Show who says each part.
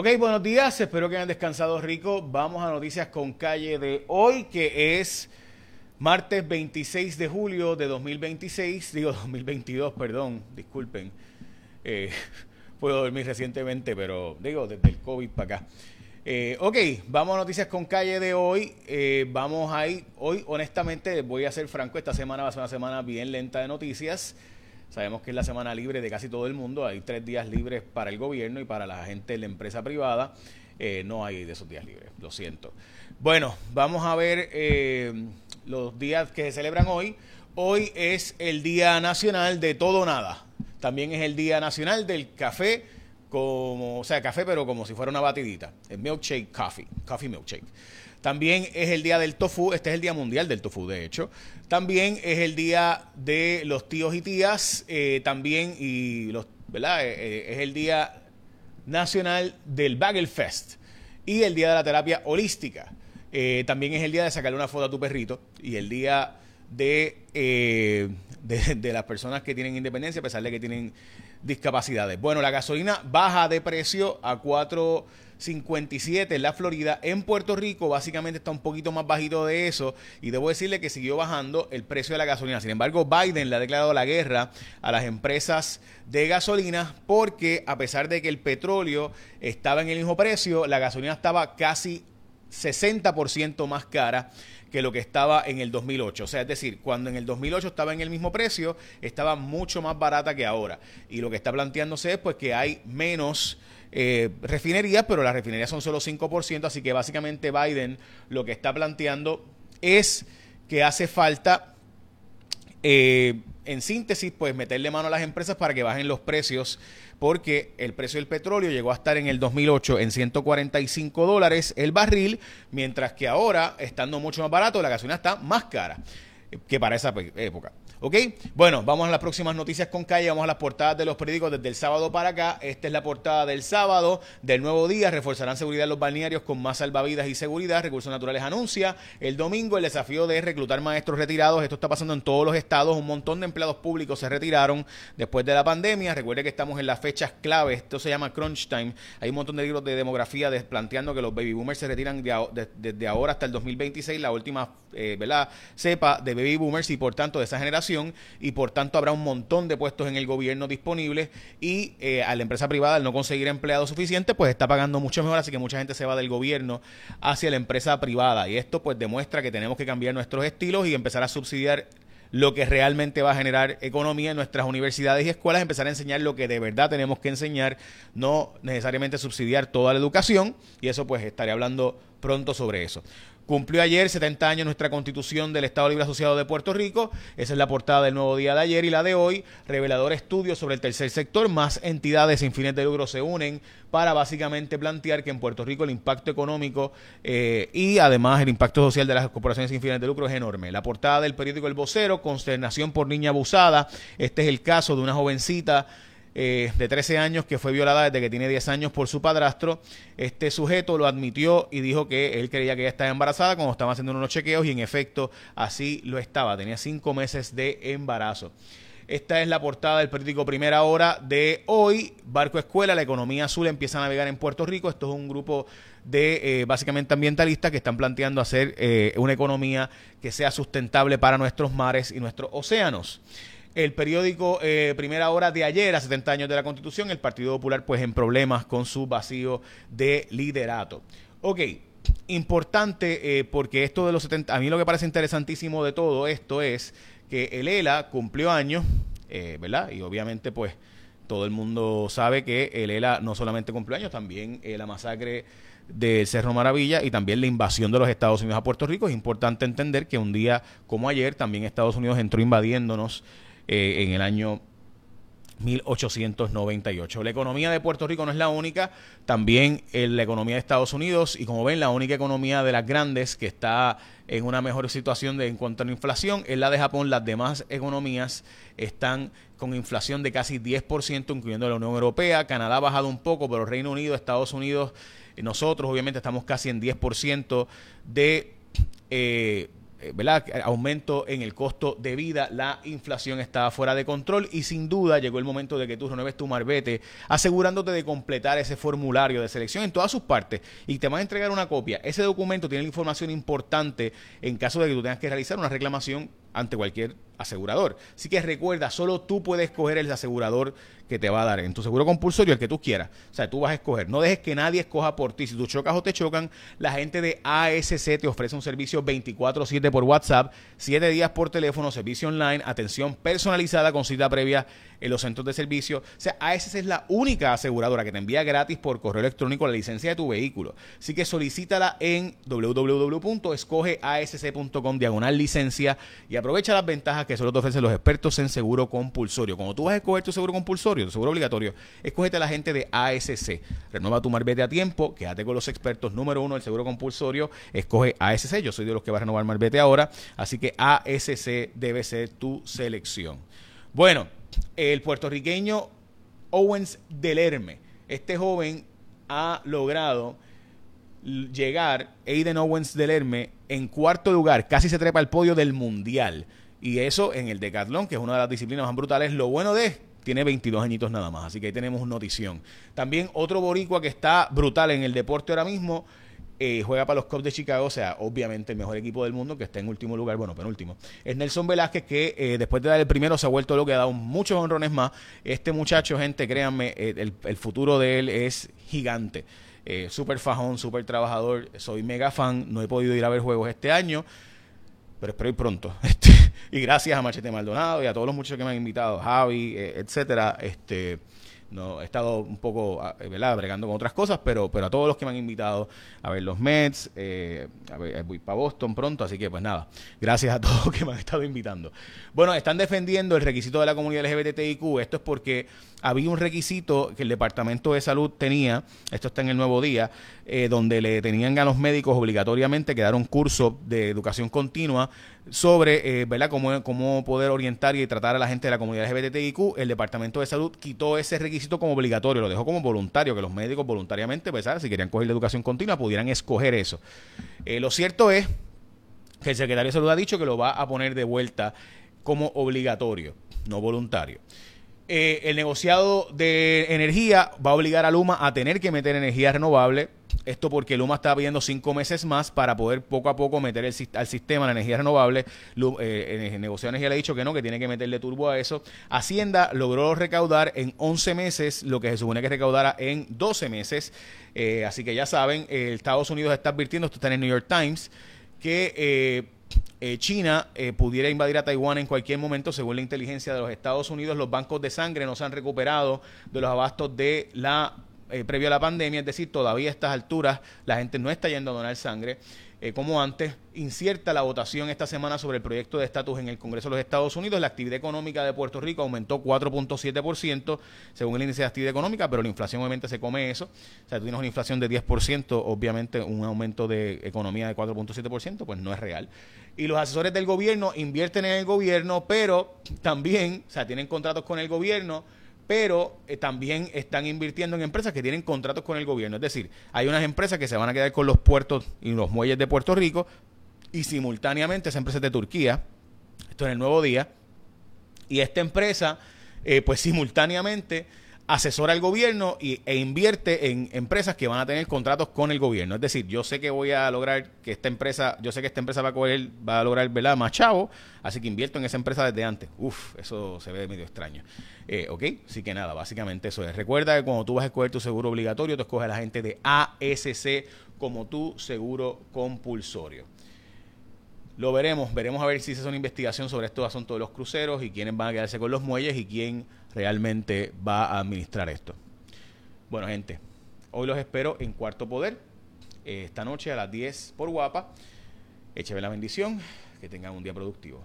Speaker 1: Ok, buenos días, espero que hayan descansado rico. Vamos a noticias con calle de hoy, que es martes 26 de julio de 2026, digo 2022, perdón, disculpen. Eh, puedo dormir recientemente, pero digo desde el COVID para acá. Eh, ok, vamos a noticias con calle de hoy. Eh, vamos a ir, hoy honestamente voy a ser franco, esta semana va a ser una semana bien lenta de noticias. Sabemos que es la semana libre de casi todo el mundo. Hay tres días libres para el gobierno y para la gente de la empresa privada. Eh, no hay de esos días libres, lo siento. Bueno, vamos a ver eh, los días que se celebran hoy. Hoy es el Día Nacional de Todo Nada. También es el Día Nacional del Café, como, o sea, café, pero como si fuera una batidita. El milkshake coffee, coffee milkshake. También es el día del tofu, este es el día mundial del tofu, de hecho. También es el día de los tíos y tías, eh, también, y los, ¿verdad? Eh, eh, es el día nacional del Bagel Fest y el día de la terapia holística. también es el día de sacarle una foto a tu perrito y el día de, de, las personas que tienen independencia, a pesar de que tienen discapacidades. Bueno, la gasolina baja de precio a 4.57 en la Florida. En Puerto Rico básicamente está un poquito más bajito de eso y debo decirle que siguió bajando el precio de la gasolina. Sin embargo, Biden le ha declarado la guerra a las empresas de gasolina porque a pesar de que el petróleo estaba en el mismo precio, la gasolina estaba casi 60% más cara que lo que estaba en el 2008. O sea, es decir, cuando en el 2008 estaba en el mismo precio, estaba mucho más barata que ahora. Y lo que está planteándose es pues que hay menos eh, refinerías, pero las refinerías son solo 5%, así que básicamente Biden lo que está planteando es que hace falta eh, en síntesis, pues meterle mano a las empresas para que bajen los precios, porque el precio del petróleo llegó a estar en el 2008 en 145 dólares el barril, mientras que ahora, estando mucho más barato, la gasolina está más cara que para esa época. ¿Ok? Bueno, vamos a las próximas noticias con calle, vamos a las portadas de los periódicos desde el sábado para acá. Esta es la portada del sábado del nuevo día. Reforzarán seguridad los balnearios con más salvavidas y seguridad. Recursos Naturales anuncia el domingo el desafío de reclutar maestros retirados. Esto está pasando en todos los estados. Un montón de empleados públicos se retiraron después de la pandemia. Recuerde que estamos en las fechas clave. Esto se llama crunch time. Hay un montón de libros de demografía planteando que los baby boomers se retiran desde ahora hasta el 2026. La última eh, ¿verdad? cepa de baby boomers y por tanto de esa generación y por tanto habrá un montón de puestos en el gobierno disponibles y eh, a la empresa privada al no conseguir empleados suficientes pues está pagando mucho mejor así que mucha gente se va del gobierno hacia la empresa privada y esto pues demuestra que tenemos que cambiar nuestros estilos y empezar a subsidiar lo que realmente va a generar economía en nuestras universidades y escuelas, empezar a enseñar lo que de verdad tenemos que enseñar, no necesariamente subsidiar toda la educación, y eso pues estaré hablando pronto sobre eso. Cumplió ayer 70 años nuestra constitución del Estado Libre Asociado de Puerto Rico. Esa es la portada del nuevo día de ayer y la de hoy. Revelador estudio sobre el tercer sector. Más entidades sin fines de lucro se unen para básicamente plantear que en Puerto Rico el impacto económico eh, y además el impacto social de las corporaciones sin fines de lucro es enorme. La portada del periódico El Vocero, consternación por niña abusada. Este es el caso de una jovencita eh, de 13 años que fue violada desde que tiene 10 años por su padrastro. Este sujeto lo admitió y dijo que él creía que ella estaba embarazada cuando estaba haciendo unos chequeos y en efecto así lo estaba. Tenía 5 meses de embarazo. Esta es la portada del periódico Primera Hora de hoy. Barco Escuela, la economía azul empieza a navegar en Puerto Rico. Esto es un grupo de eh, básicamente ambientalistas que están planteando hacer eh, una economía que sea sustentable para nuestros mares y nuestros océanos el periódico eh, Primera Hora de ayer, a 70 años de la Constitución, el Partido Popular pues en problemas con su vacío de liderato. Ok, importante eh, porque esto de los 70, a mí lo que parece interesantísimo de todo esto es que el ELA cumplió años, eh, ¿verdad? Y obviamente pues todo el mundo sabe que el ELA no solamente cumplió años, también la masacre del Cerro Maravilla y también la invasión de los Estados Unidos a Puerto Rico. Es importante entender que un día como ayer también Estados Unidos entró invadiéndonos eh, en el año 1898. La economía de Puerto Rico no es la única, también la economía de Estados Unidos y como ven la única economía de las grandes que está en una mejor situación de, en cuanto a la inflación es la de Japón. Las demás economías están con inflación de casi 10%, incluyendo la Unión Europea. Canadá ha bajado un poco, pero Reino Unido, Estados Unidos, nosotros obviamente estamos casi en 10% de... Eh, eh, ¿verdad? aumento en el costo de vida, la inflación estaba fuera de control y sin duda llegó el momento de que tú renueves tu marbete asegurándote de completar ese formulario de selección en todas sus partes y te van a entregar una copia. Ese documento tiene la información importante en caso de que tú tengas que realizar una reclamación ante cualquier asegurador. Así que recuerda, solo tú puedes escoger el asegurador que te va a dar en tu seguro compulsorio, el que tú quieras. O sea, tú vas a escoger. No dejes que nadie escoja por ti. Si tú chocas o te chocan, la gente de ASC te ofrece un servicio 24/7 por WhatsApp, 7 días por teléfono, servicio online, atención personalizada con cita previa en los centros de servicio. O sea, ASC es la única aseguradora que te envía gratis por correo electrónico la licencia de tu vehículo. Así que solicítala en www.escogeasc.com diagonal licencia y aprovecha las ventajas que solo te ofrecen los expertos en seguro compulsorio. Cuando tú vas a escoger tu seguro compulsorio, tu seguro obligatorio, escógete a la gente de ASC. Renueva tu marbete a tiempo, quédate con los expertos número uno del seguro compulsorio, escoge ASC. Yo soy de los que va a renovar marbete ahora, así que ASC debe ser tu selección. Bueno, el puertorriqueño Owens Delerme, este joven ha logrado llegar, Aiden Owens Delerme, en cuarto lugar, casi se trepa al podio del mundial. Y eso en el decatlón, que es una de las disciplinas más brutales. Lo bueno de tiene 22 añitos nada más, así que ahí tenemos notición. También otro boricua que está brutal en el deporte ahora mismo, eh, juega para los Cubs de Chicago, o sea, obviamente el mejor equipo del mundo, que está en último lugar, bueno, penúltimo. Es Nelson Velázquez, que eh, después de dar el primero se ha vuelto lo que ha dado muchos honrones más. Este muchacho, gente, créanme, eh, el, el futuro de él es gigante. Súper fajón, súper trabajador, soy mega fan, no he podido ir a ver juegos este año pero espero ir pronto. Este, y gracias a Machete Maldonado y a todos los muchachos que me han invitado, Javi, eh, etcétera. Este, no he estado un poco ah, ¿verdad? bregando con otras cosas pero pero a todos los que me han invitado a ver los Mets eh, a ver, voy para Boston pronto así que pues nada gracias a todos los que me han estado invitando bueno están defendiendo el requisito de la comunidad LGBTIQ esto es porque había un requisito que el Departamento de Salud tenía, esto está en el nuevo día, eh, donde le tenían a los médicos obligatoriamente que dar un curso de educación continua sobre eh, ¿verdad? Cómo, cómo poder orientar y tratar a la gente de la comunidad LGBTIQ. El Departamento de Salud quitó ese requisito como obligatorio, lo dejó como voluntario, que los médicos voluntariamente, pues, si querían coger la educación continua, pudieran escoger eso. Eh, lo cierto es que el secretario de Salud ha dicho que lo va a poner de vuelta como obligatorio, no voluntario. Eh, el negociado de energía va a obligar a Luma a tener que meter energía renovable. Esto porque Luma está pidiendo cinco meses más para poder poco a poco meter el, al sistema la energía renovable. Eh, el negociado le ha dicho que no, que tiene que meterle turbo a eso. Hacienda logró recaudar en 11 meses lo que se supone que recaudara en 12 meses. Eh, así que ya saben, Estados Unidos está advirtiendo, esto está en el New York Times, que eh, China eh, pudiera invadir a Taiwán en cualquier momento, según la inteligencia de los Estados Unidos. Los bancos de sangre no se han recuperado de los abastos de la eh, previo a la pandemia, es decir, todavía a estas alturas la gente no está yendo a donar sangre. Eh, como antes, incierta la votación esta semana sobre el proyecto de estatus en el Congreso de los Estados Unidos. La actividad económica de Puerto Rico aumentó 4.7% según el índice de actividad económica, pero la inflación obviamente se come eso. O sea, tú tienes una inflación de 10%, obviamente un aumento de economía de 4.7%, pues no es real. Y los asesores del gobierno invierten en el gobierno, pero también, o sea, tienen contratos con el gobierno pero eh, también están invirtiendo en empresas que tienen contratos con el gobierno. Es decir, hay unas empresas que se van a quedar con los puertos y los muelles de Puerto Rico y simultáneamente esas empresas de Turquía, esto en el nuevo día, y esta empresa, eh, pues simultáneamente asesora al gobierno y, e invierte en empresas que van a tener contratos con el gobierno. Es decir, yo sé que voy a lograr que esta empresa, yo sé que esta empresa va a va a lograr ¿verdad? más chavo, así que invierto en esa empresa desde antes. Uf, eso se ve medio extraño. Eh, ¿Ok? Así que nada, básicamente eso es. Recuerda que cuando tú vas a escoger tu seguro obligatorio, tú escoges a la gente de ASC como tu seguro compulsorio. Lo veremos, veremos a ver si se hace una investigación sobre estos asuntos de los cruceros y quiénes van a quedarse con los muelles y quién realmente va a administrar esto. Bueno, gente, hoy los espero en Cuarto Poder, esta noche a las 10 por Guapa. Écheme la bendición, que tengan un día productivo.